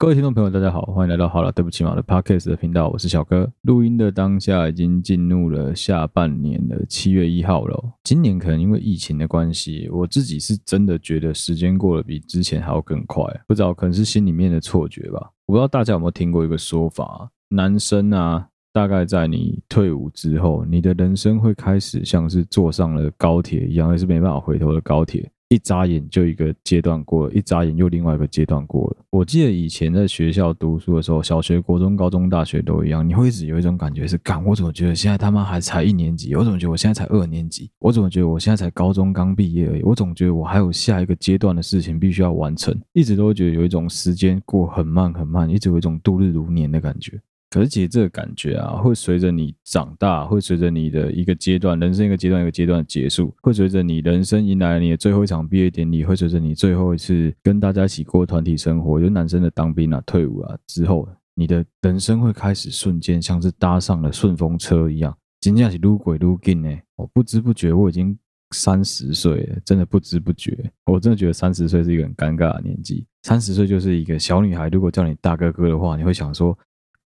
各位听众朋友，大家好，欢迎来到好了，对不起嘛的 Podcast 的频道，我是小哥。录音的当下已经进入了下半年的七月一号了。今年可能因为疫情的关系，我自己是真的觉得时间过得比之前还要更快。不知道可能是心里面的错觉吧？我不知道大家有没有听过一个说法，男生啊，大概在你退伍之后，你的人生会开始像是坐上了高铁一样，也是没办法回头的高铁。一眨眼就一个阶段过了，一眨眼又另外一个阶段过了。我记得以前在学校读书的时候，小学、国中、高中、大学都一样，你会一直有一种感觉是：干，我怎么觉得现在他妈还才一年级？我怎么觉得我现在才二年级？我怎么觉得我现在才高中刚毕业而已？我总觉得我还有下一个阶段的事情必须要完成，一直都觉得有一种时间过很慢很慢，一直有一种度日如年的感觉。可是其实这个感觉啊，会随着你长大，会随着你的一个阶段，人生一个阶段一个阶段的结束，会随着你人生迎来你的最后一场毕业典礼，会随着你最后一次跟大家一起过团体生活，有男生的当兵啊、退伍啊之后，你的人生会开始瞬间像是搭上了顺风车一样，真的是越过越紧呢。我不知不觉我已经三十岁了，真的不知不觉，我真的觉得三十岁是一个很尴尬的年纪。三十岁就是一个小女孩，如果叫你大哥哥的话，你会想说。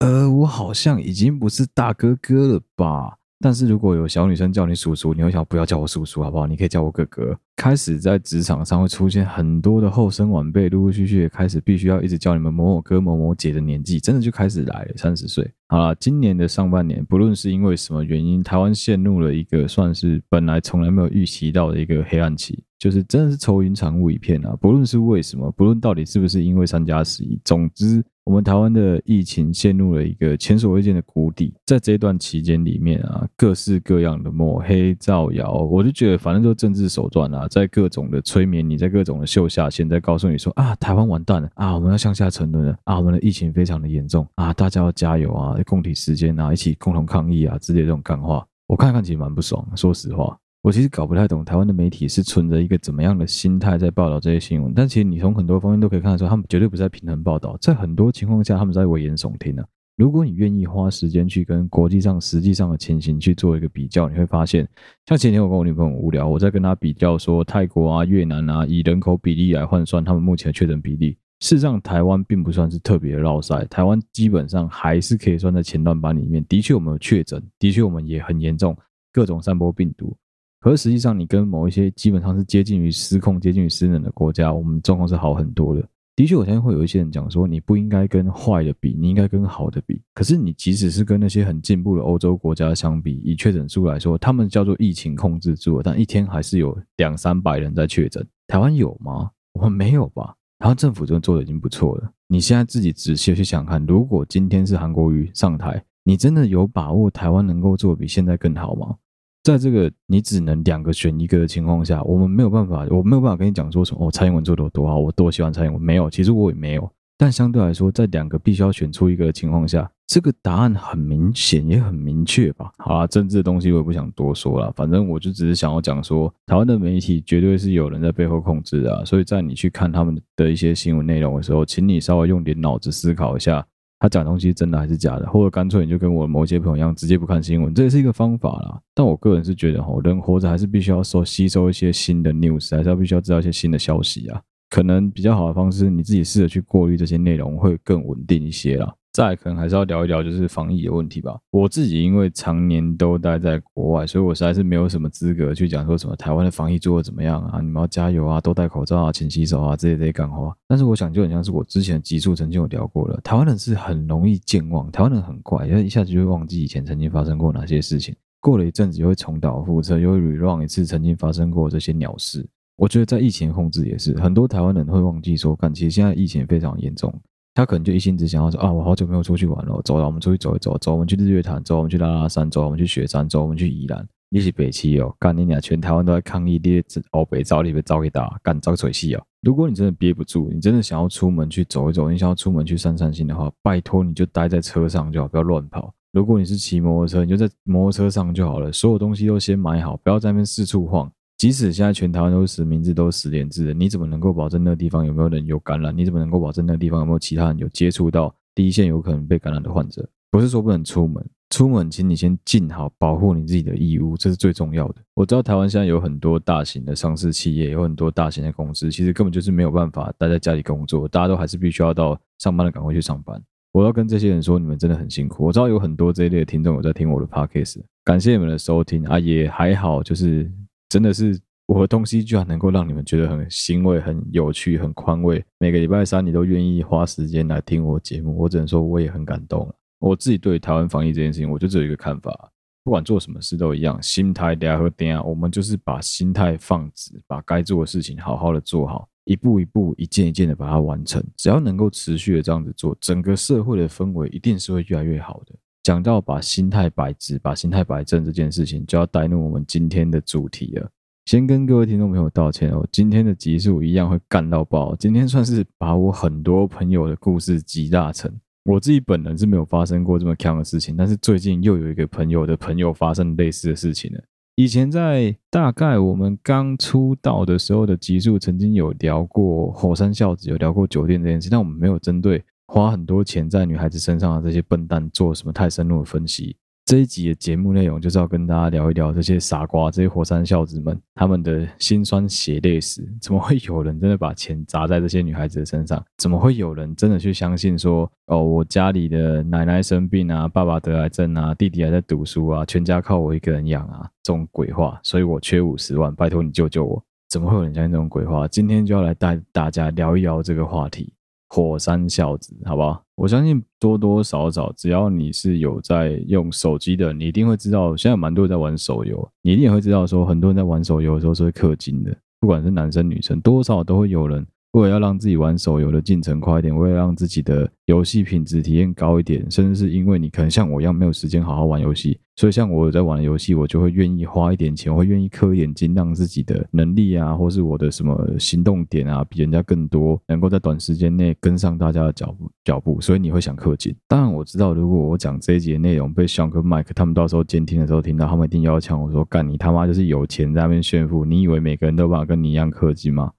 呃，我好像已经不是大哥哥了吧？但是如果有小女生叫你叔叔，你会想不要叫我叔叔好不好？你可以叫我哥哥。开始在职场上会出现很多的后生晚辈，陆陆续续也开始必须要一直叫你们某某哥、某某姐的年纪，真的就开始来了。三十岁，好了，今年的上半年，不论是因为什么原因，台湾陷入了一个算是本来从来没有预期到的一个黑暗期，就是真的是愁云惨雾一片啊！不论是为什么，不论到底是不是因为三加十一，总之。我们台湾的疫情陷入了一个前所未见的谷底，在这段期间里面啊，各式各样的抹黑造谣，我就觉得反正都政治手段啊，在各种的催眠你，在各种的秀下限，在告诉你说啊，台湾完蛋了啊，我们要向下沉沦了啊，我们的疫情非常的严重啊，大家要加油啊，共体时间啊，一起共同抗疫啊之类这种干话，我看看其实蛮不爽，说实话。我其实搞不太懂台湾的媒体是存着一个怎么样的心态在报道这些新闻，但其实你从很多方面都可以看得出，他们绝对不是在平衡报道，在很多情况下他们在危言耸听呢、如果你愿意花时间去跟国际上实际上的情形去做一个比较，你会发现，像前天我跟我女朋友无聊，我在跟她比较说泰国啊、越南啊，以人口比例来换算他们目前的确诊比例，事实上台湾并不算是特别的落赛，台湾基本上还是可以算在前段班里面。的确我们有确诊，的确我们也很严重，各种散播病毒。可是实际上，你跟某一些基本上是接近于失控、接近于失能的国家，我们状况是好很多的。的确，我相信会有一些人讲说，你不应该跟坏的比，你应该跟好的比。可是你即使是跟那些很进步的欧洲国家相比，以确诊数来说，他们叫做疫情控制住了，但一天还是有两三百人在确诊。台湾有吗？我们没有吧？台湾政府真的做的已经不错了。你现在自己仔细去想看，如果今天是韩国瑜上台，你真的有把握台湾能够做比现在更好吗？在这个你只能两个选一个的情况下，我们没有办法，我没有办法跟你讲说什么哦，蔡英文做的有多好，我多喜欢蔡英文。没有，其实我也没有。但相对来说，在两个必须要选出一个的情况下，这个答案很明显也很明确吧？好啦，政治的东西我也不想多说了，反正我就只是想要讲说，台湾的媒体绝对是有人在背后控制的啊，所以在你去看他们的一些新闻内容的时候，请你稍微用点脑子思考一下。他讲东西真的还是假的，或者干脆你就跟我某些朋友一样，直接不看新闻，这也是一个方法啦。但我个人是觉得，吼，人活着还是必须要收吸收一些新的 news，还是要必须要知道一些新的消息啊。可能比较好的方式，你自己试着去过滤这些内容，会更稳定一些啦。再可能还是要聊一聊，就是防疫的问题吧。我自己因为常年都待在国外，所以我实在是没有什么资格去讲说什么台湾的防疫做得怎么样啊，你们要加油啊，都戴口罩啊，勤洗手啊，这些这些干话。但是我想就很像是我之前的集数曾经有聊过了，台湾人是很容易健忘，台湾人很怪，因为一下子就会忘记以前曾经发生过哪些事情，过了一阵子又会重蹈覆辙，又会 rerun 一次曾经发生过这些鸟事。我觉得在疫情控制也是，很多台湾人会忘记说，干，其实现在疫情非常严重。他可能就一心只想要说啊，我好久没有出去玩了，走了，我们出去走一走，走，我们去日月潭，走，我们去拉拉山，走，我们去雪山，走，我们去宜兰，一起北七哦，干你俩全台湾都在抗议，你欧北招你被招给打，干招水戏哦。如果你真的憋不住，你真的想要出门去走一走，你想要出门去散散心的话，拜托你就待在车上就好，不要乱跑。如果你是骑摩托车，你就在摩托车上就好了，所有东西都先买好，不要在那边四处晃。即使现在全台湾都是实名制，都是实联制的，你怎么能够保证那个地方有没有人有感染？你怎么能够保证那个地方有没有其他人有接触到第一线有可能被感染的患者？不是说不能出门，出门，请你先尽好保护你自己的义务，这是最重要的。我知道台湾现在有很多大型的上市企业，有很多大型的公司，其实根本就是没有办法待在家里工作，大家都还是必须要到上班的赶快去上班。我要跟这些人说，你们真的很辛苦。我知道有很多这一类的听众有在听我的 podcast，感谢你们的收听啊，也还好，就是真的是我的东西居然能够让你们觉得很欣慰、很有趣、很宽慰。每个礼拜三你都愿意花时间来听我节目，我只能说我也很感动。我自己对台湾防疫这件事情，我就只有一个看法：不管做什么事都一样，心态嗲和嗲，我们就是把心态放直，把该做的事情好好的做好。一步一步、一件一件的把它完成，只要能够持续的这样子做，整个社会的氛围一定是会越来越好的。讲到把心态摆直、把心态摆正这件事情，就要带入我们今天的主题了。先跟各位听众朋友道歉哦，今天的集数一样会干到爆。今天算是把我很多朋友的故事集大成。我自己本人是没有发生过这么锵的事情，但是最近又有一个朋友的朋友发生类似的事情了。以前在大概我们刚出道的时候的集数，曾经有聊过火山孝子，有聊过酒店这件事，但我们没有针对花很多钱在女孩子身上的这些笨蛋做什么太深入的分析。这一集的节目内容就是要跟大家聊一聊这些傻瓜、这些火山孝子们他们的辛酸血泪史。怎么会有人真的把钱砸在这些女孩子的身上？怎么会有人真的去相信说，哦，我家里的奶奶生病啊，爸爸得癌症啊，弟弟还在读书啊，全家靠我一个人养啊，这种鬼话，所以我缺五十万，拜托你救救我。怎么会有人相信这种鬼话？今天就要来带大家聊一聊这个话题。火山小子，好不好？我相信多多少少，只要你是有在用手机的，你一定会知道，现在蛮多人在玩手游，你一定也会知道，说很多人在玩手游的时候是会氪金的，不管是男生女生，多少都会有人。为了要让自己玩手游的进程快一点，为了让自己的游戏品质体验高一点，甚至是因为你可能像我一样没有时间好好玩游戏，所以像我在玩游戏，我就会愿意花一点钱，我会愿意氪一点金，让自己的能力啊，或是我的什么行动点啊，比人家更多，能够在短时间内跟上大家的脚步脚步。所以你会想氪金。当然我知道，如果我讲这一节内容被 Sean 跟 Mike 他们到时候监听的时候听到，他们一定要抢我说：“干你他妈就是有钱在那边炫富，你以为每个人都有办法跟你一样氪金吗？”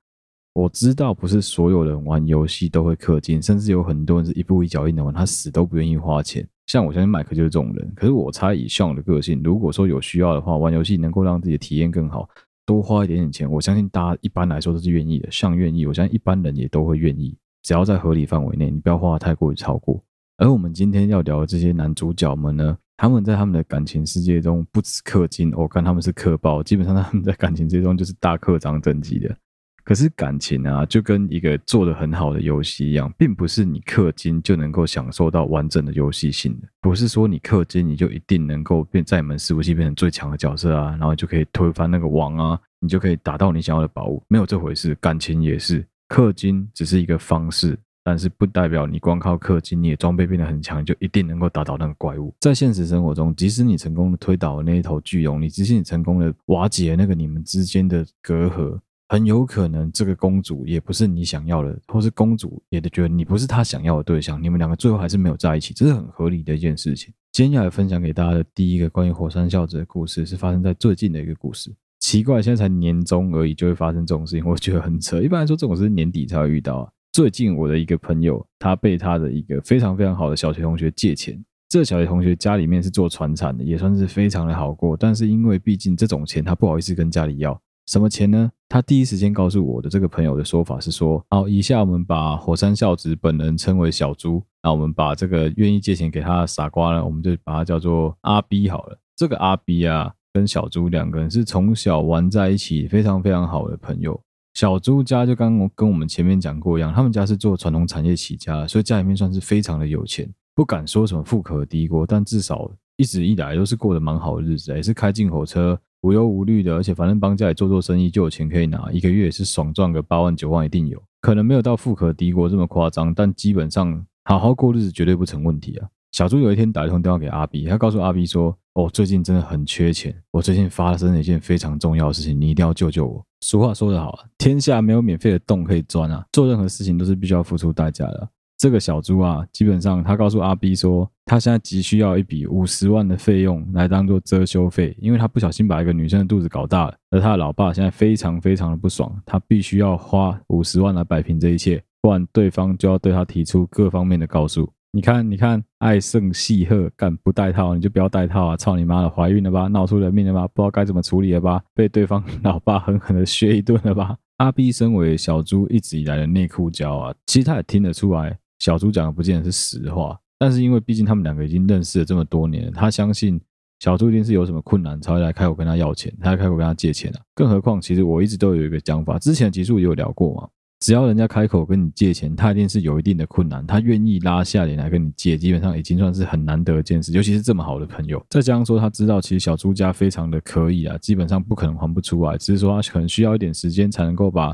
我知道不是所有人玩游戏都会氪金，甚至有很多人是一步一脚印的玩，他死都不愿意花钱。像我相信麦克就是这种人。可是我猜以像我的个性，如果说有需要的话，玩游戏能够让自己的体验更好，多花一点点钱，我相信大家一般来说都是愿意的。像愿意，我相信一般人也都会愿意，只要在合理范围内，你不要花得太过于超过。而我们今天要聊的这些男主角们呢，他们在他们的感情世界中不止氪金，我看他们是氪爆，基本上他们在感情之中就是大氪长等级的。可是感情啊，就跟一个做的很好的游戏一样，并不是你氪金就能够享受到完整的游戏性的。不是说你氪金你就一定能够变在你们伺服器变成最强的角色啊，然后就可以推翻那个王啊，你就可以打到你想要的宝物。没有这回事，感情也是，氪金只是一个方式，但是不代表你光靠氪金，你的装备变得很强，就一定能够打倒那个怪物。在现实生活中，即使你成功的推倒了那一头巨龙，你即使你成功的瓦解那个你们之间的隔阂。很有可能这个公主也不是你想要的，或是公主也得觉得你不是她想要的对象，你们两个最后还是没有在一起，这是很合理的一件事情。今天要来分享给大家的第一个关于火山孝子的故事，是发生在最近的一个故事。奇怪，现在才年中而已就会发生这种事情，我觉得很扯。一般来说，这种事年底才会遇到啊。最近我的一个朋友，他被他的一个非常非常好的小学同学借钱，这小学同学家里面是做传产的，也算是非常的好过，但是因为毕竟这种钱他不好意思跟家里要。什么钱呢？他第一时间告诉我的这个朋友的说法是说：好，以下我们把火山孝子本人称为小猪，那我们把这个愿意借钱给他的傻瓜呢，我们就把他叫做阿 B 好了。这个阿 B 啊，跟小猪两个人是从小玩在一起，非常非常好的朋友。小猪家就刚跟我们前面讲过一样，他们家是做传统产业起家，所以家里面算是非常的有钱，不敢说什么富可敌国，但至少一直以来都是过得蛮好的日子，也是开进口车。无忧无虑的，而且反正帮家里做做生意就有钱可以拿，一个月也是爽赚个八万九万一定有，可能没有到富可敌国这么夸张，但基本上好好过日子绝对不成问题啊。小猪有一天打一通电话给阿 B，他告诉阿 B 说：“哦，最近真的很缺钱，我最近发生了一件非常重要的事情，你一定要救救我。”俗话说得好啊，天下没有免费的洞可以钻啊，做任何事情都是必须要付出代价的。这个小猪啊，基本上他告诉阿 B 说，他现在急需要一笔五十万的费用来当做遮羞费，因为他不小心把一个女生的肚子搞大了，而他的老爸现在非常非常的不爽，他必须要花五十万来摆平这一切，不然对方就要对他提出各方面的告诉。你看，你看，爱胜戏鹤干不带套，你就不要带套啊！操你妈的，怀孕了吧？闹出人命了吧？不知道该怎么处理了吧？被对方老爸狠狠的削一顿了吧？阿 B 身为小猪一直以来的内裤胶啊，其实他也听得出来，小猪讲的不见得是实话。但是因为毕竟他们两个已经认识了这么多年，他相信小猪一定是有什么困难才会来开口跟他要钱，他开口跟他借钱啊。更何况，其实我一直都有一个讲法，之前的集数也有聊过嘛。只要人家开口跟你借钱，他一定是有一定的困难，他愿意拉下脸来跟你借，基本上已经算是很难得的件事。尤其是这么好的朋友，再加上说他知道其实小猪家非常的可以啊，基本上不可能还不出来，只是说他可能需要一点时间才能够把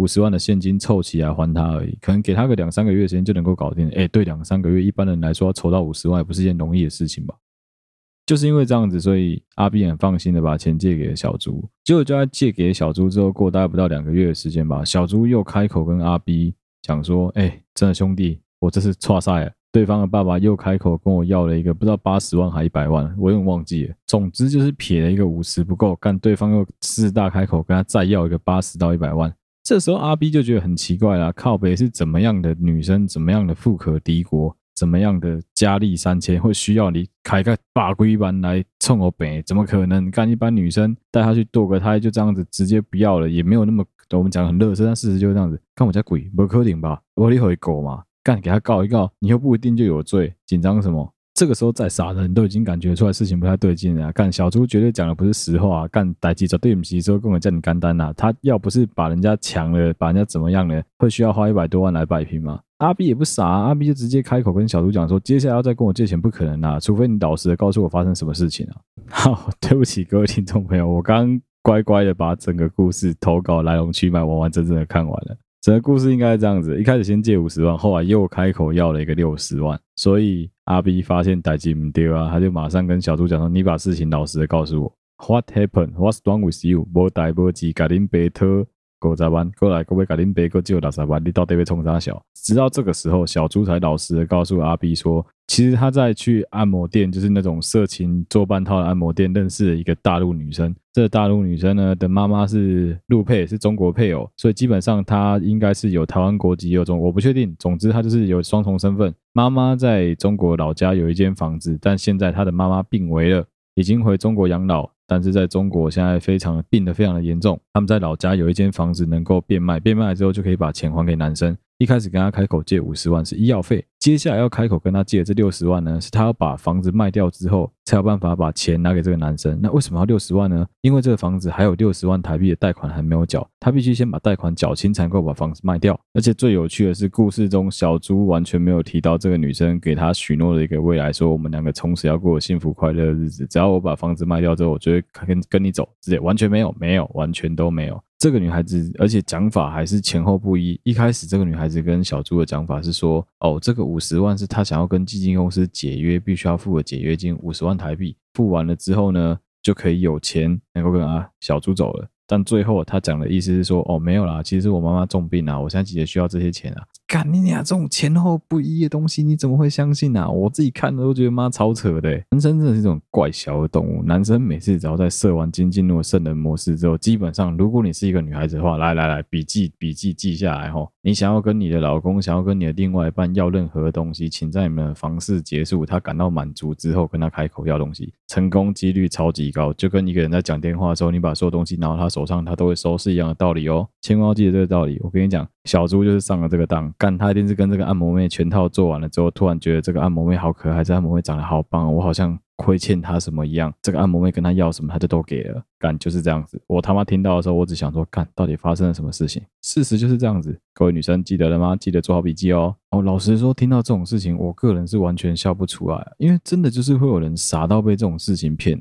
五十万的现金凑齐来还他而已。可能给他个两三个月时间就能够搞定。哎，对，两三个月，一般人来说要筹到五十万也不是件容易的事情吧？就是因为这样子，所以阿 B 很放心的把钱借给了小朱。结果就在借给小朱之后，过大概不到两个月的时间吧，小朱又开口跟阿 B 讲说：“哎、真的兄弟，我这是挫赛了。”对方的爸爸又开口跟我要了一个不知道八十万还一百万，我有点忘记了。总之就是撇了一个五十不够，但对方又狮子大开口跟他再要一个八十到一百万。这时候阿 B 就觉得很奇怪了，靠北是怎么样的女生，怎么样的富可敌国？怎么样的佳丽三千会需要你开个法规班来冲我北？怎么可能？干一般女生带她去堕个胎就这样子直接不要了，也没有那么我们讲很乐色，但事实就是这样子。看我家鬼不可能吧？我你回狗嘛？干给他告一告，你又不一定就有罪，紧张什么？这个时候再傻的人都已经感觉出来事情不太对劲了。干小猪绝对讲的不是实话，干代志绝对不是说跟我叫你干单呐。他要不是把人家抢了，把人家怎么样了，会需要花一百多万来摆平吗？阿 B 也不傻，阿 B 就直接开口跟小猪讲说，接下来要再跟我借钱不可能啊，除非你老实的告诉我发生什么事情啊。好，对不起各位听众朋友，我刚乖乖的把整个故事投稿来龙去脉完完整整的看完了。整个故事应该是这样子：一开始先借五十万，后来又开口要了一个六十万。所以阿 B 发现代志不对啊，他就马上跟小猪讲说：“你把事情老实的告诉我，What happened? What's wrong with you？无代无志，甲恁白偷五十万，过来，各位甲恁爸哥借六十万，你到底要冲啥小？”直到这个时候，小猪才老实的告诉阿 B 说。其实他在去按摩店，就是那种色情做半套的按摩店，认识了一个大陆女生。这大陆女生呢的妈妈是陆配，是中国配偶，所以基本上她应该是有台湾国籍，有中，我不确定。总之，她就是有双重身份。妈妈在中国老家有一间房子，但现在她的妈妈病危了，已经回中国养老。但是在中国现在非常病得非常的严重。他们在老家有一间房子能够变卖，变卖之后就可以把钱还给男生。一开始跟他开口借五十万是医药费，接下来要开口跟他借这六十万呢，是他要把房子卖掉之后才有办法把钱拿给这个男生。那为什么要六十万呢？因为这个房子还有六十万台币的贷款还没有缴，他必须先把贷款缴清才能够把房子卖掉。而且最有趣的是，故事中小猪完全没有提到这个女生给他许诺的一个未来，说我们两个从此要过幸福快乐的日子，只要我把房子卖掉之后，我就会跟跟你走，直接完全没有，没有，完全都没有。这个女孩子，而且讲法还是前后不一。一开始这个女孩子跟小猪的讲法是说，哦，这个五十万是她想要跟基金公司解约，必须要付的解约金五十万台币，付完了之后呢，就可以有钱能够跟啊小猪走了。但最后他讲的意思是说，哦，没有啦，其实我妈妈重病啊，我现在急着需要这些钱啊。干你俩这种前后不一的东西，你怎么会相信啊？我自己看了都觉得妈超扯的。男生真的是一种怪小的动物。男生每次只要在射完精进入圣人模式之后，基本上如果你是一个女孩子的话，来来来，笔记笔记记下来吼。你想要跟你的老公，想要跟你的另外一半要任何东西，请在你们的房事结束，他感到满足之后，跟他开口要东西，成功几率超级高。就跟一个人在讲电话的时候，你把所有东西拿到他手上，他都会收，是一样的道理哦。千万要记得这个道理。我跟你讲，小猪就是上了这个当。干，他一定是跟这个按摩妹全套做完了之后，突然觉得这个按摩妹好可爱，这按摩妹长得好棒，我好像亏欠她什么一样。这个按摩妹跟他要什么，他就都给了。干，就是这样子。我他妈听到的时候，我只想说，干，到底发生了什么事情？事实就是这样子。各位女生记得了吗？记得做好笔记哦。哦，老实说，听到这种事情，我个人是完全笑不出来，因为真的就是会有人傻到被这种事情骗。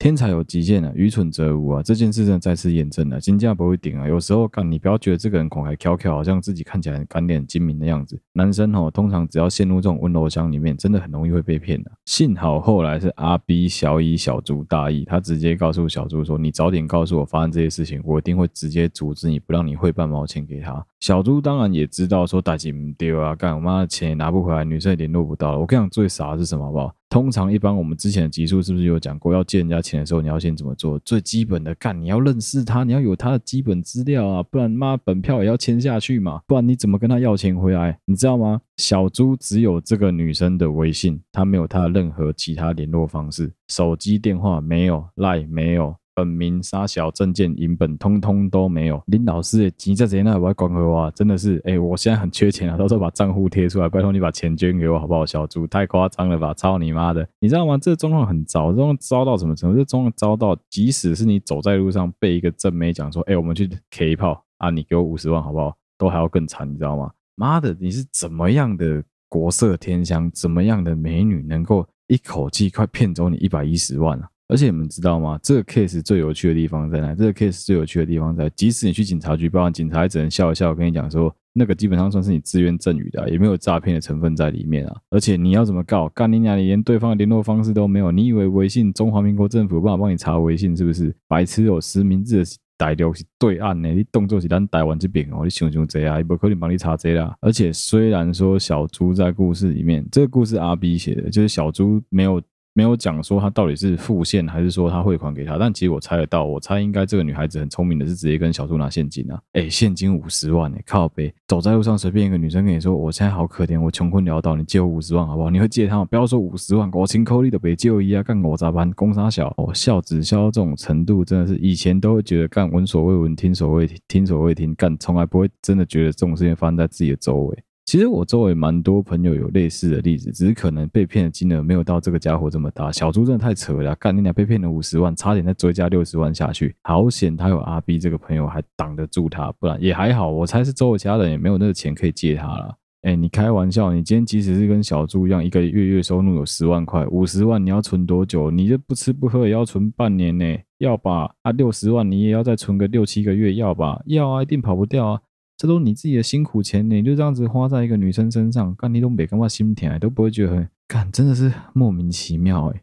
天才有极限啊，愚蠢则无啊！这件事真的再次验证了，金价不会顶啊。有时候干，你不要觉得这个人狂还翘翘，好像自己看起来很干练、精明的样子。男生哦，通常只要陷入这种温柔乡里面，真的很容易会被骗的。幸好后来是阿 B 小乙小猪大意，他直接告诉小猪说：“你早点告诉我发生这些事情，我一定会直接阻止你，不让你汇半毛钱给他。”小猪当然也知道说大金不丢啊，干我妈的钱也拿不回来，女生也联络不到了。我跟你讲最傻的是什么好不好？通常一般我们之前的集数是不是有讲过，要借人家钱的时候，你要先怎么做？最基本的干，你要认识他，你要有他的基本资料啊，不然妈本票也要签下去嘛，不然你怎么跟他要钱回来？你知道吗？小猪只有这个女生的微信，他没有他的任何其他联络方式，手机电话没有，LINE 没有。本名、杀小证件、影本，通通都没有。林老师也急在这那，我要关和我真的是，哎、我现在很缺钱啊，到时候把账户贴出来，拜托你把钱捐给我好不好？小猪太夸张了吧，操你妈的！你知道吗？这状况很糟，这种糟到什么程度？这状况糟到，即使是你走在路上被一个正妹讲说，哎、我们去 K 炮啊，你给我五十万好不好？都还要更惨，你知道吗？妈的，你是怎么样的国色天香，怎么样的美女，能够一口气快骗走你一百一十万啊？而且你们知道吗？这个 case 最有趣的地方在哪？这个 case 最有趣的地方在，即使你去警察局报案，警察也只能笑一笑，跟你讲说，那个基本上算是你自愿赠与的，也没有诈骗的成分在里面啊。而且你要怎么告？干你娘，你连对方的联络方式都没有，你以为微信中华民国政府有办法帮你查微信是不是？白痴有实名制的逮留是对岸呢，你动作是咱台湾这边哦，你想想这啊，也不可能帮你查这啦。而且虽然说小猪在故事里面，这个故事阿 B 写的，就是小猪没有。没有讲说他到底是付现还是说他汇款给他，但其实我猜得到，我猜应该这个女孩子很聪明的是直接跟小猪拿现金啊，哎，现金五十万哎，靠北，走在路上随便一个女生跟你说，我现在好可怜，我穷困潦倒，你借我五十万好不好？你会借她吗？不要说五十万，我亲口里的别借我一啊，干我咋办？公杀小，我笑直销这种程度真的是以前都会觉得干闻所未闻，听所未听，听所未听，干从来不会真的觉得这种事情发生在自己的周围。其实我周围蛮多朋友有类似的例子，只是可能被骗的金额没有到这个家伙这么大。小猪真的太扯了，干你俩被骗了五十万，差点再追加六十万下去，好险他有阿 B 这个朋友还挡得住他，不然也还好。我猜是周围其他人也没有那个钱可以借他了。哎，你开玩笑，你今天即使是跟小猪一样，一个月月收入有十万块，五十万你要存多久？你这不吃不喝也要存半年呢，要吧？啊，六十万你也要再存个六七个月，要吧？要啊，一定跑不掉啊。这都你自己的辛苦钱，你就这样子花在一个女生身上，干你都没干嘛心甜，都不会觉得很干，真的是莫名其妙哎！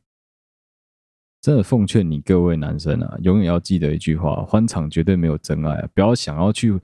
真的奉劝你各位男生啊，永远要记得一句话：欢场绝对没有真爱啊！不要想要去。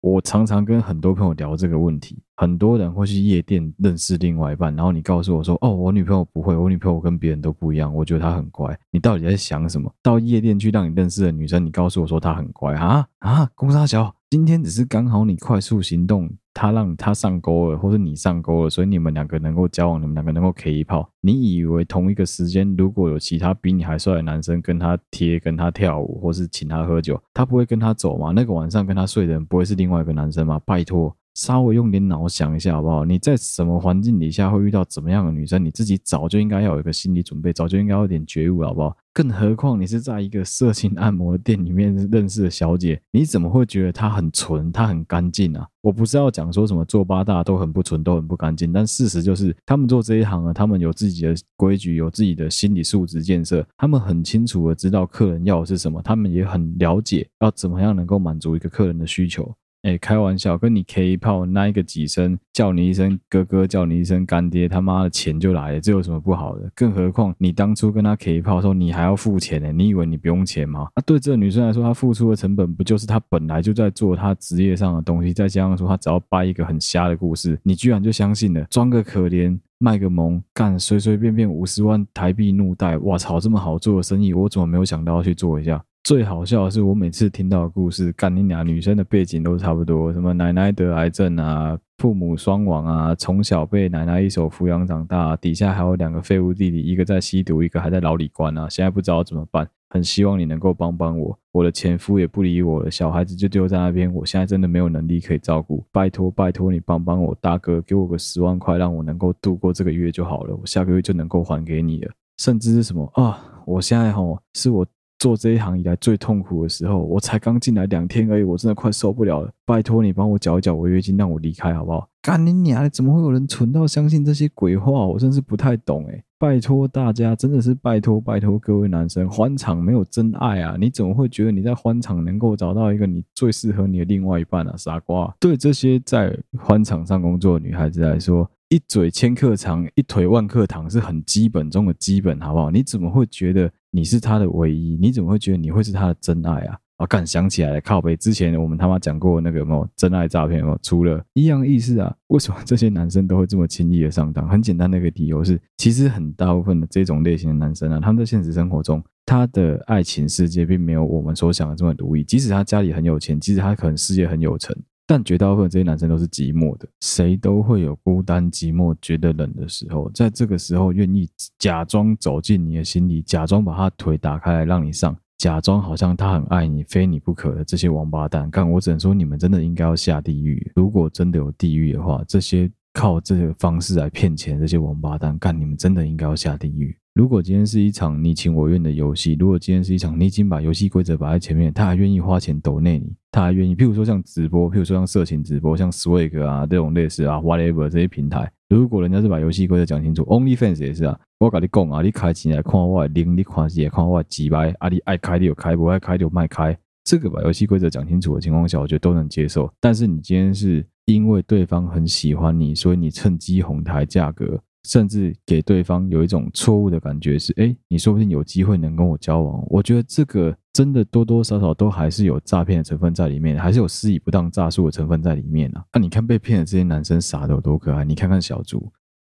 我常常跟很多朋友聊这个问题，很多人会去夜店认识另外一半，然后你告诉我说：“哦，我女朋友不会，我女朋友跟别人都不一样，我觉得她很乖。”你到底在想什么？到夜店去让你认识的女生，你告诉我说她很乖啊啊！公三小。今天只是刚好你快速行动，他让他上钩了，或者你上钩了，所以你们两个能够交往，你们两个能够 K 一炮。你以为同一个时间，如果有其他比你还帅的男生跟他贴、跟他跳舞，或是请他喝酒，他不会跟他走吗？那个晚上跟他睡的人不会是另外一个男生吗？拜托。稍微用点脑想一下好不好？你在什么环境底下会遇到怎么样的女生？你自己早就应该要有一个心理准备，早就应该有点觉悟好不好？更何况你是在一个色情按摩店里面认识的小姐，你怎么会觉得她很纯，她很干净啊？我不是要讲说什么做八大都很不纯，都很不干净，但事实就是他们做这一行啊，他们有自己的规矩，有自己的心理素质建设，他们很清楚的知道客人要的是什么，他们也很了解要怎么样能够满足一个客人的需求。哎，开玩笑，跟你 K 一炮，那一个几声，叫你一声哥哥，叫你一声干爹，他妈的钱就来了，这有什么不好的？更何况你当初跟他 K 一炮的时候，你还要付钱呢，你以为你不用钱吗？那、啊、对这个女生来说，她付出的成本不就是她本来就在做她职业上的东西，再加上说她只要掰一个很瞎的故事，你居然就相信了，装个可怜，卖个萌，干随随便便五十万台币怒贷，哇操，这么好做的生意，我怎么没有想到要去做一下？最好笑的是，我每次听到的故事，干你俩女生的背景都差不多，什么奶奶得癌症啊，父母双亡啊，从小被奶奶一手抚养长大，底下还有两个废物弟弟，一个在吸毒，一个还在牢里关啊，现在不知道怎么办，很希望你能够帮帮我。我的前夫也不理我了，小孩子就丢在那边，我现在真的没有能力可以照顾，拜托拜托你帮帮我，大哥，给我个十万块，让我能够度过这个月就好了，我下个月就能够还给你了。甚至是什么啊？我现在吼是我。做这一行以来最痛苦的时候，我才刚进来两天而已，我真的快受不了了。拜托你帮我缴一缴违约金，让我离开好不好？干你娘！怎么会有人蠢到相信这些鬼话？我真是不太懂诶。拜托大家，真的是拜托拜托各位男生，欢场没有真爱啊！你怎么会觉得你在欢场能够找到一个你最适合你的另外一半啊？傻瓜！对这些在欢场上工作的女孩子来说，一嘴千客长，一腿万客堂是很基本中的基本，好不好？你怎么会觉得？你是他的唯一，你怎么会觉得你会是他的真爱啊？啊，干想起来了，靠北之前我们他妈讲过那个什么真爱诈骗有没有？除了一样意思啊，为什么这些男生都会这么轻易的上当？很简单的一个理由是，其实很大部分的这种类型的男生啊，他们在现实生活中，他的爱情世界并没有我们所想的这么如意。即使他家里很有钱，即使他可能事业很有成，但绝大部分这些男生都是寂寞的。谁都会有孤单寂寞、觉得冷的时候，在这个时候愿意假装走进你的心里，假装把他腿打开来让你上。假装好像他很爱你，非你不可的这些王八蛋，干，我只能说你们真的应该要下地狱。如果真的有地狱的话，这些靠这个方式来骗钱这些王八蛋，干，你们真的应该要下地狱。如果今天是一场你情我愿的游戏，如果今天是一场你已经把游戏规则摆在前面，他还愿意花钱抖内你，他还愿意，譬如说像直播，譬如说像色情直播，像 Swag 啊这种类似啊 Whatever 这些平台。如果人家是把游戏规则讲清楚，OnlyFans 也是啊，我跟你讲啊，你开钱来看我的零，你看钱来看我的几百，啊，你爱开就开，不爱开就卖开，这个把游戏规则讲清楚的情况下，我觉得都能接受。但是你今天是因为对方很喜欢你，所以你趁机哄抬价格。甚至给对方有一种错误的感觉，是哎，你说不定有机会能跟我交往。我觉得这个真的多多少少都还是有诈骗的成分在里面，还是有施以不当诈术的成分在里面啊。那你看被骗的这些男生傻的有多可爱？你看看小猪，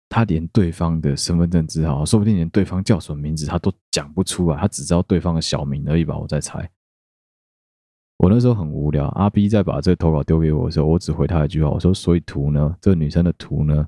他连对方的身份证字号，说不定连对方叫什么名字他都讲不出来，他只知道对方的小名而已吧。我在猜。我那时候很无聊，阿 B 在把这个投稿丢给我的时候，我只回他一句话，我说：所以图呢？这个女生的图呢？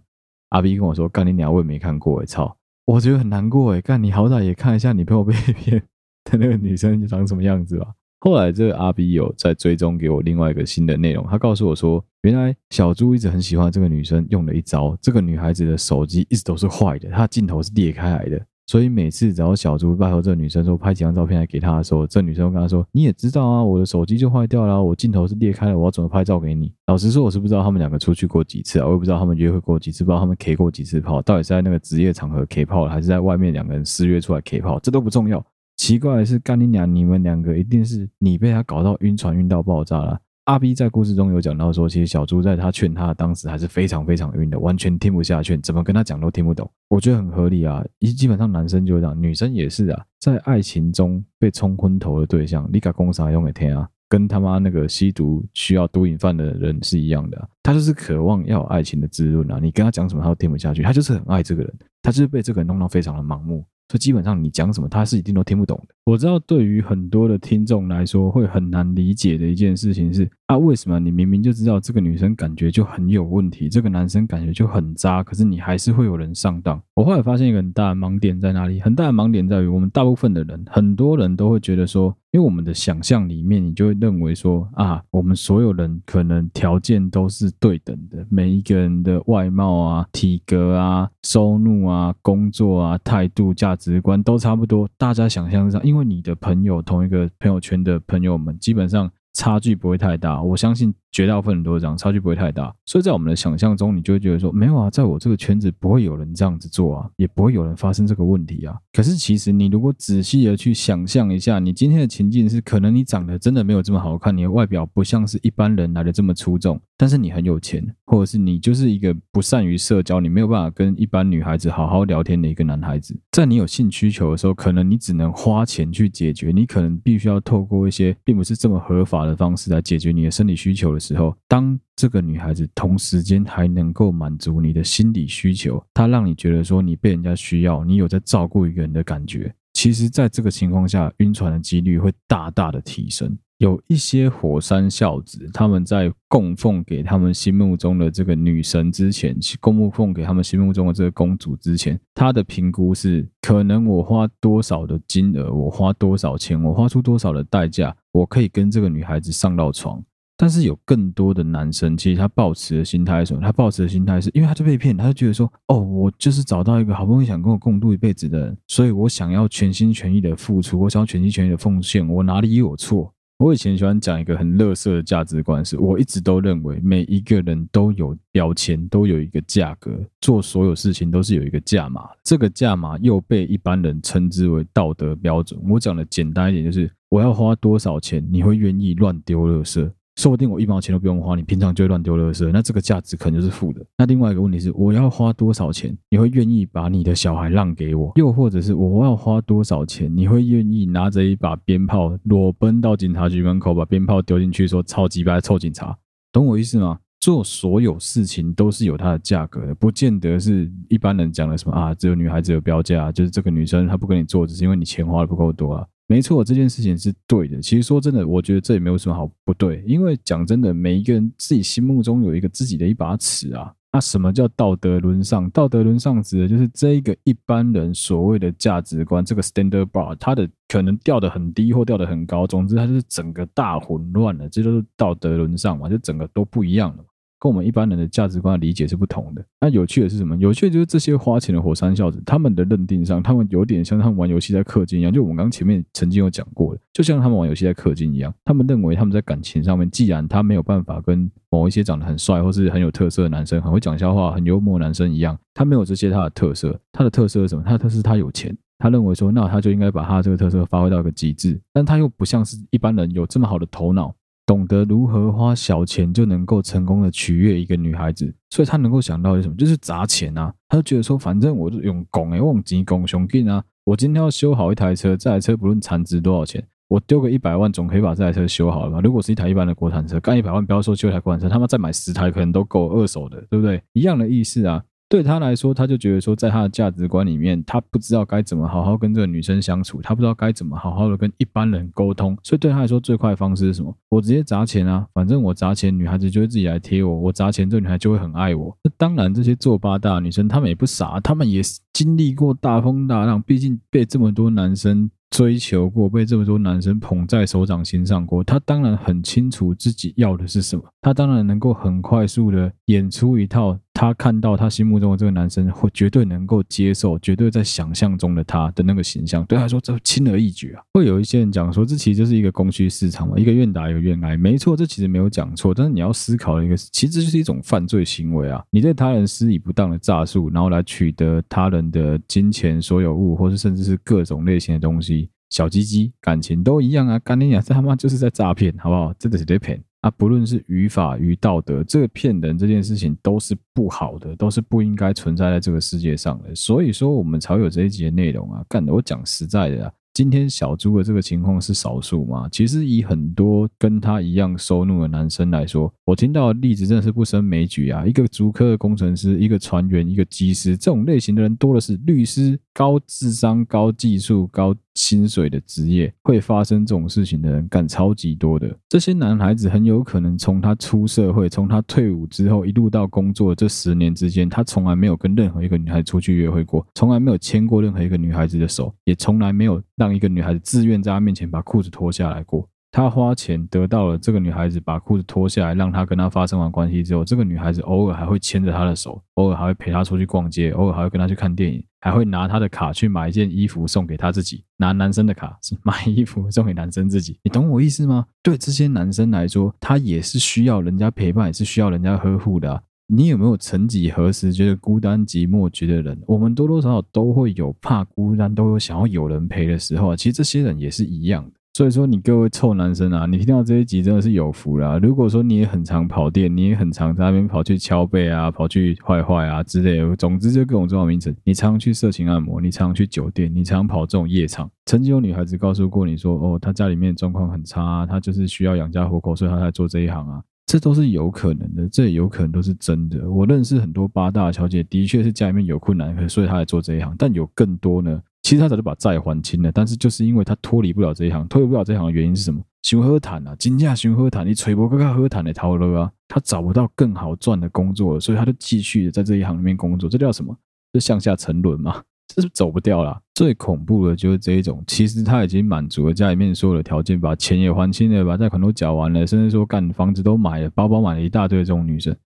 阿 B 跟我说：“干你娘，我也没看过哎，操！我觉得很难过哎，干你好歹也看一下你朋友被骗 的那个女生长什么样子吧。”后来这个阿 B 有在追踪给我另外一个新的内容，他告诉我说，原来小猪一直很喜欢这个女生用了一招，这个女孩子的手机一直都是坏的，她镜头是裂开来的。所以每次只要小猪拜托这个女生说拍几张照片来给他的时候，这女生会跟他说：“你也知道啊，我的手机就坏掉了，我镜头是裂开了，我要怎么拍照给你？”老实说，我是不知道他们两个出去过几次啊，我也不知道他们约会过几次，不知道他们 K 过几次炮，到底是在那个职业场合 K 炮，还是在外面两个人私约出来 K 炮，这都不重要。奇怪的是，干你娘，你们两个一定是你被他搞到晕船晕到爆炸了。阿 B 在故事中有讲到说，其实小猪在他劝他当时还是非常非常晕的，完全听不下劝，怎么跟他讲都听不懂。我觉得很合理啊，一基本上男生就这样，女生也是啊，在爱情中被冲昏头的对象，你敢攻啥用给天啊？跟他妈那个吸毒需要毒瘾犯的人是一样的，他就是渴望要有爱情的滋润啊，你跟他讲什么他都听不下去，他就是很爱这个人，他就是被这个人弄到非常的盲目。所以基本上你讲什么，他是一定都听不懂的。我知道对于很多的听众来说，会很难理解的一件事情是啊，为什么你明明就知道这个女生感觉就很有问题，这个男生感觉就很渣，可是你还是会有人上当？我后来发现一个很大的盲点在哪里？很大的盲点在于我们大部分的人，很多人都会觉得说，因为我们的想象里面，你就会认为说啊，我们所有人可能条件都是对等的，每一个人的外貌啊、体格啊、收入啊、工作啊、态度、价。值观都差不多，大家想象上，因为你的朋友同一个朋友圈的朋友们，基本上差距不会太大。我相信。绝大部分人都是这样，差距不会太大，所以在我们的想象中，你就会觉得说，没有啊，在我这个圈子不会有人这样子做啊，也不会有人发生这个问题啊。可是其实你如果仔细的去想象一下，你今天的情境是，可能你长得真的没有这么好看，你的外表不像是一般人来的这么出众，但是你很有钱，或者是你就是一个不善于社交，你没有办法跟一般女孩子好好聊天的一个男孩子，在你有性需求的时候，可能你只能花钱去解决，你可能必须要透过一些并不是这么合法的方式来解决你的生理需求的时候，当这个女孩子同时间还能够满足你的心理需求，她让你觉得说你被人家需要，你有在照顾一个人的感觉。其实，在这个情况下，晕船的几率会大大的提升。有一些火山孝子，他们在供奉给他们心目中的这个女神之前，供奉给他们心目中的这个公主之前，他的评估是：可能我花多少的金额，我花多少钱，我花出多少的代价，我可以跟这个女孩子上到床。但是有更多的男生，其实他抱持的心态是什么？他抱持的心态是因为他就被骗，他就觉得说，哦，我就是找到一个好不容易想跟我共度一辈子的人，所以我想要全心全意的付出，我想要全心全意的奉献，我哪里有错？我以前喜欢讲一个很垃圾的价值观，是我一直都认为每一个人都有标签，都有一个价格，做所有事情都是有一个价码，这个价码又被一般人称之为道德标准。我讲的简单一点，就是我要花多少钱，你会愿意乱丢垃圾？说不定我一毛钱都不用花，你平常就会乱丢垃圾，那这个价值可能就是负的。那另外一个问题是，我要花多少钱，你会愿意把你的小孩让给我？又或者是我要花多少钱，你会愿意拿着一把鞭炮裸奔到警察局门口，把鞭炮丢进去，说超级白臭警察？懂我意思吗？做所有事情都是有它的价格的，不见得是一般人讲的什么啊，只有女孩子有标价，就是这个女生她不跟你做，只是因为你钱花的不够多啊。没错，这件事情是对的。其实说真的，我觉得这也没有什么好不对，因为讲真的，每一个人自己心目中有一个自己的一把尺啊。那什么叫道德沦丧？道德沦丧指的就是这个一般人所谓的价值观，这个 standard bar，它的可能掉得很低或掉得很高，总之它就是整个大混乱了，这都是道德沦丧嘛，就整个都不一样了。跟我们一般人的价值观的理解是不同的。那有趣的是什么？有趣的就是这些花钱的火山孝子，他们的认定上，他们有点像他们玩游戏在氪金一样。就我们刚前面曾经有讲过的，就像他们玩游戏在氪金一样。他们认为他们在感情上面，既然他没有办法跟某一些长得很帅或是很有特色的男生，很会讲笑话、很幽默男生一样，他没有这些他的特色。他的特色是什么？他的特色是他有钱。他认为说，那他就应该把他这个特色发挥到一个极致。但他又不像是一般人有这么好的头脑。懂得如何花小钱就能够成功的取悦一个女孩子，所以他能够想到是什么？就是砸钱啊！他就觉得说，反正我就用拱哎，用钱拱雄劲啊！我今天要修好一台车，这台车不论残值多少钱，我丢个一百万总可以把这台车修好了吧？如果是一台一般的国产车，干一百万不要说修一台国产车，他妈再买十台可能都够二手的，对不对？一样的意思啊。对他来说，他就觉得说，在他的价值观里面，他不知道该怎么好好跟这个女生相处，他不知道该怎么好好的跟一般人沟通，所以对他来说，最快的方式是什么？我直接砸钱啊！反正我砸钱，女孩子就会自己来贴我；我砸钱，这女孩就会很爱我。那当然，这些做八大的女生，她们也不傻，她们也经历过大风大浪，毕竟被这么多男生追求过，被这么多男生捧在手掌心上过，她当然很清楚自己要的是什么，她当然能够很快速的演出一套。他看到他心目中的这个男生，会绝对能够接受，绝对在想象中的他的那个形象，对他来说这轻而易举啊。会有一些人讲说，这其实就是一个供需市场嘛，一个愿打一个愿挨，没错，这其实没有讲错。但是你要思考的一个，其实就是一种犯罪行为啊！你对他人施以不当的诈术，然后来取得他人的金钱、所有物，或是甚至是各种类型的东西，小鸡鸡、感情都一样啊！干你娘，这他妈就是在诈骗，好不好？真的是在骗。啊，不论是于法于道德，这个骗人这件事情都是不好的，都是不应该存在在这个世界上的。所以说，我们才有这一集的内容啊。干的，我讲实在的啊，今天小猪的这个情况是少数嘛？其实以很多跟他一样收入的男生来说，我听到的例子真的是不胜枚举啊。一个足科的工程师，一个船员，一个机师，这种类型的人多的是。律师，高智商、高技术、高薪水的职业，会发生这种事情的人干超级多的。这些男孩子很有可能从他出社会，从他退伍之后一路到工作这十年之间，他从来没有跟任何一个女孩出去约会过，从来没有牵过任何一个女孩子的手，也从来没有让一个女孩子自愿在他面前把裤子脱下来过。他花钱得到了这个女孩子把裤子脱下来，让他跟他发生完关系之后，这个女孩子偶尔还会牵着他的手，偶尔还会陪他出去逛街，偶尔还会跟他去看电影，还会拿他的卡去买一件衣服送给他自己，拿男生的卡是买衣服送给男生自己。你懂我意思吗？对这些男生来说，他也是需要人家陪伴，也是需要人家呵护的。你有没有曾几何时觉得孤单寂寞觉得人？我们多多少少都会有怕孤单，都有想要有人陪的时候啊。其实这些人也是一样。所以说，你各位臭男生啊，你听到这一集真的是有福了啊。如果说你也很常跑店，你也很常在那边跑去敲背啊，跑去坏坏啊之类的，总之就各种重要名词。你常去色情按摩，你常去酒店，你常跑这种夜场。曾经有女孩子告诉过你说，哦，她家里面状况很差，啊她就是需要养家糊口，所以她才做这一行啊。这都是有可能的，这也有可能都是真的。我认识很多八大小姐，的确是家里面有困难，所以她来做这一行。但有更多呢？其实他早就把债还清了，但是就是因为他脱离不了这一行，脱离不了这一行的原因是什么？寻喝谈啊，金价寻喝谈，你吹波哥哥喝谈的逃了啊，他找不到更好赚的工作了，所以他就继续在这一行里面工作，这叫什么？这向下沉沦嘛，这是走不掉了。最恐怖的就是这一种，其实他已经满足了家里面所有的条件，把钱也还清了，把贷款都缴完了，甚至说干房子都买了，包包买了一大堆这种女生。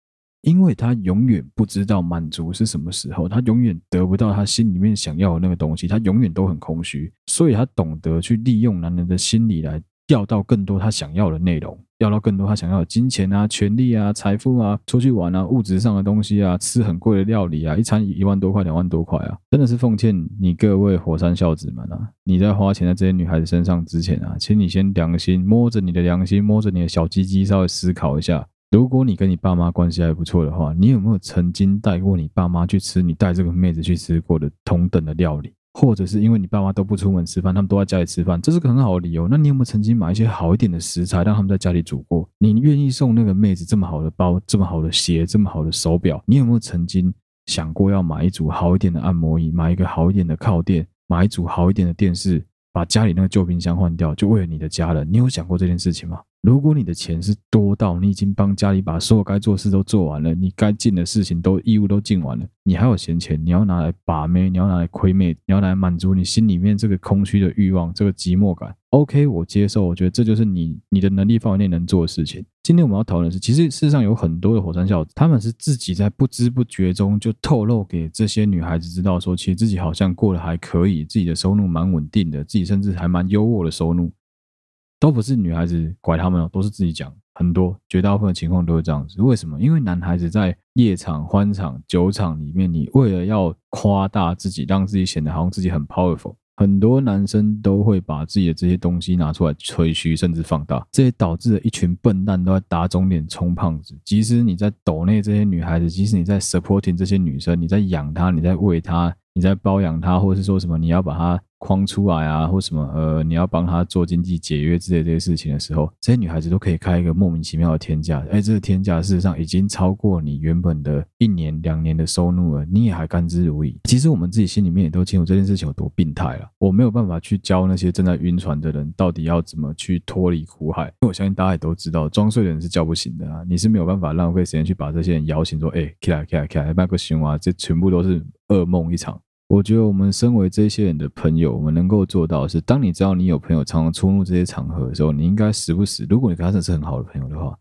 因为他永远不知道满足是什么时候，他永远得不到他心里面想要的那个东西，他永远都很空虚，所以他懂得去利用男人的心理来钓到更多他想要的内容。要到更多他想要的金钱啊、权利啊、财富啊、出去玩啊、物质上的东西啊、吃很贵的料理啊，一餐一万多块、两万多块啊，真的是奉劝你各位火山孝子们啊，你在花钱在这些女孩子身上之前啊，请你先良心摸着你的良心，摸着你的小鸡鸡，稍微思考一下。如果你跟你爸妈关系还不错的话，你有没有曾经带过你爸妈去吃你带这个妹子去吃过的同等的料理？或者是因为你爸妈都不出门吃饭，他们都在家里吃饭，这是个很好的理由。那你有没有曾经买一些好一点的食材，让他们在家里煮过？你愿意送那个妹子这么好的包、这么好的鞋、这么好的手表？你有没有曾经想过要买一组好一点的按摩椅，买一个好一点的靠垫，买一组好一点的电视，把家里那个旧冰箱换掉，就为了你的家人？你有想过这件事情吗？如果你的钱是多到你已经帮家里把所有该做事都做完了，你该尽的事情都义务都尽完了，你还有闲钱，你要拿来把妹，你要拿来亏妹，你要来满足你心里面这个空虚的欲望，这个寂寞感。OK，我接受，我觉得这就是你你的能力范围内能做的事情。今天我们要讨论的是，其实事实上有很多的火山小子，他们是自己在不知不觉中就透露给这些女孩子知道，说其实自己好像过得还可以，自己的收入蛮稳定的，自己甚至还蛮优渥的收入。都不是女孩子拐他们哦，都是自己讲。很多绝大部分情况都是这样子。为什么？因为男孩子在夜场、欢场、酒场里面，你为了要夸大自己，让自己显得好像自己很 powerful，很多男生都会把自己的这些东西拿出来吹嘘，甚至放大。这也导致了一群笨蛋都在打肿脸充胖子。即使你在抖内这些女孩子，即使你在 supporting 这些女生，你在养她，你在喂她，你在包养她，或者是说什么，你要把她。框出来啊，或什么呃，你要帮他做经济解约之类这些事情的时候，这些女孩子都可以开一个莫名其妙的天价，哎，这个天价事实上已经超过你原本的一年两年的收入了，你也还甘之如饴。其实我们自己心里面也都清楚这件事情有多病态了。我没有办法去教那些正在晕船的人到底要怎么去脱离苦海，因为我相信大家也都知道，装睡的人是叫不醒的啊，你是没有办法浪费时间去把这些人摇醒，说，哎，起来起来起来，麦克熊啊，这全部都是噩梦一场。我觉得我们身为这些人的朋友，我们能够做到的是，当你知道你有朋友常常出入这些场合的时候，你应该时不时，如果你跟他真的是很好的朋友的话，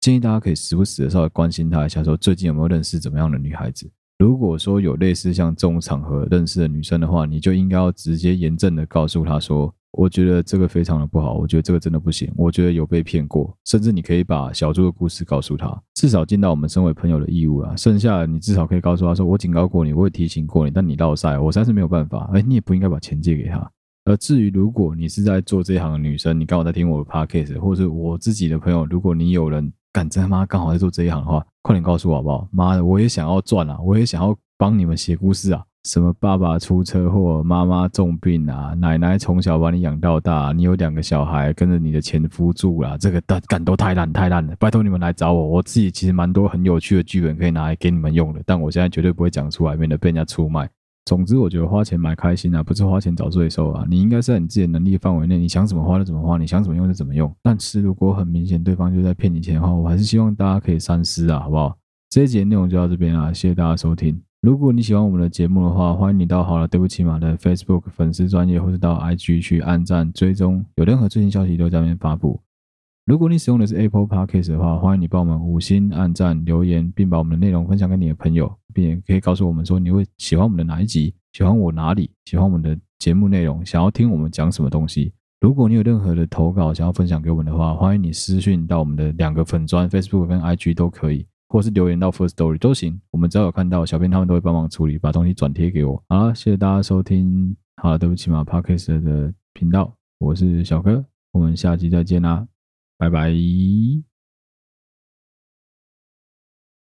建议大家可以时不时的稍微关心他一下，说最近有没有认识怎么样的女孩子。如果说有类似像这种场合认识的女生的话，你就应该要直接严正的告诉他说。我觉得这个非常的不好，我觉得这个真的不行，我觉得有被骗过，甚至你可以把小猪的故事告诉他，至少尽到我们身为朋友的义务啊。剩下的你至少可以告诉他说，我警告过你，我也提醒过你，但你落赛，我实在是没有办法。哎，你也不应该把钱借给他。而至于如果你是在做这一行的女生，你刚好在听我的 podcast，或者是我自己的朋友，如果你有人敢真他妈刚好在做这一行的话，快点告诉我好不好？妈的，我也想要赚啊，我也想要帮你们写故事啊。什么爸爸出车祸，妈妈重病啊，奶奶从小把你养到大，你有两个小孩跟着你的前夫住啦，这个感都太烂太烂了，拜托你们来找我，我自己其实蛮多很有趣的剧本可以拿来给你们用的，但我现在绝对不会讲出来，免得被人家出卖。总之，我觉得花钱买开心啊，不是花钱找罪受啊。你应该是在你自己的能力范围内，你想怎么花就怎么花，你想怎么用就怎么用。但是如果很明显对方就在骗你钱的话，我还是希望大家可以三思啊，好不好？这一节内容就到这边啊，谢谢大家收听。如果你喜欢我们的节目的话，欢迎你到好了，对不起嘛的 Facebook 粉丝专页，或是到 IG 去按赞追踪，有任何最新消息都在那边发布。如果你使用的是 Apple Podcast 的话，欢迎你帮我们五星按赞留言，并把我们的内容分享给你的朋友，并且可以告诉我们说你会喜欢我们的哪一集，喜欢我哪里，喜欢我们的节目内容，想要听我们讲什么东西。如果你有任何的投稿想要分享给我们的话，欢迎你私讯到我们的两个粉专 Facebook 跟 IG 都可以。或是留言到 First Story 都行，我们只要有看到，小编他们都会帮忙处理，把东西转贴给我。好了，谢谢大家收听，好了，对不起嘛，Podcast 的频道，我是小哥，我们下期再见啦，拜拜。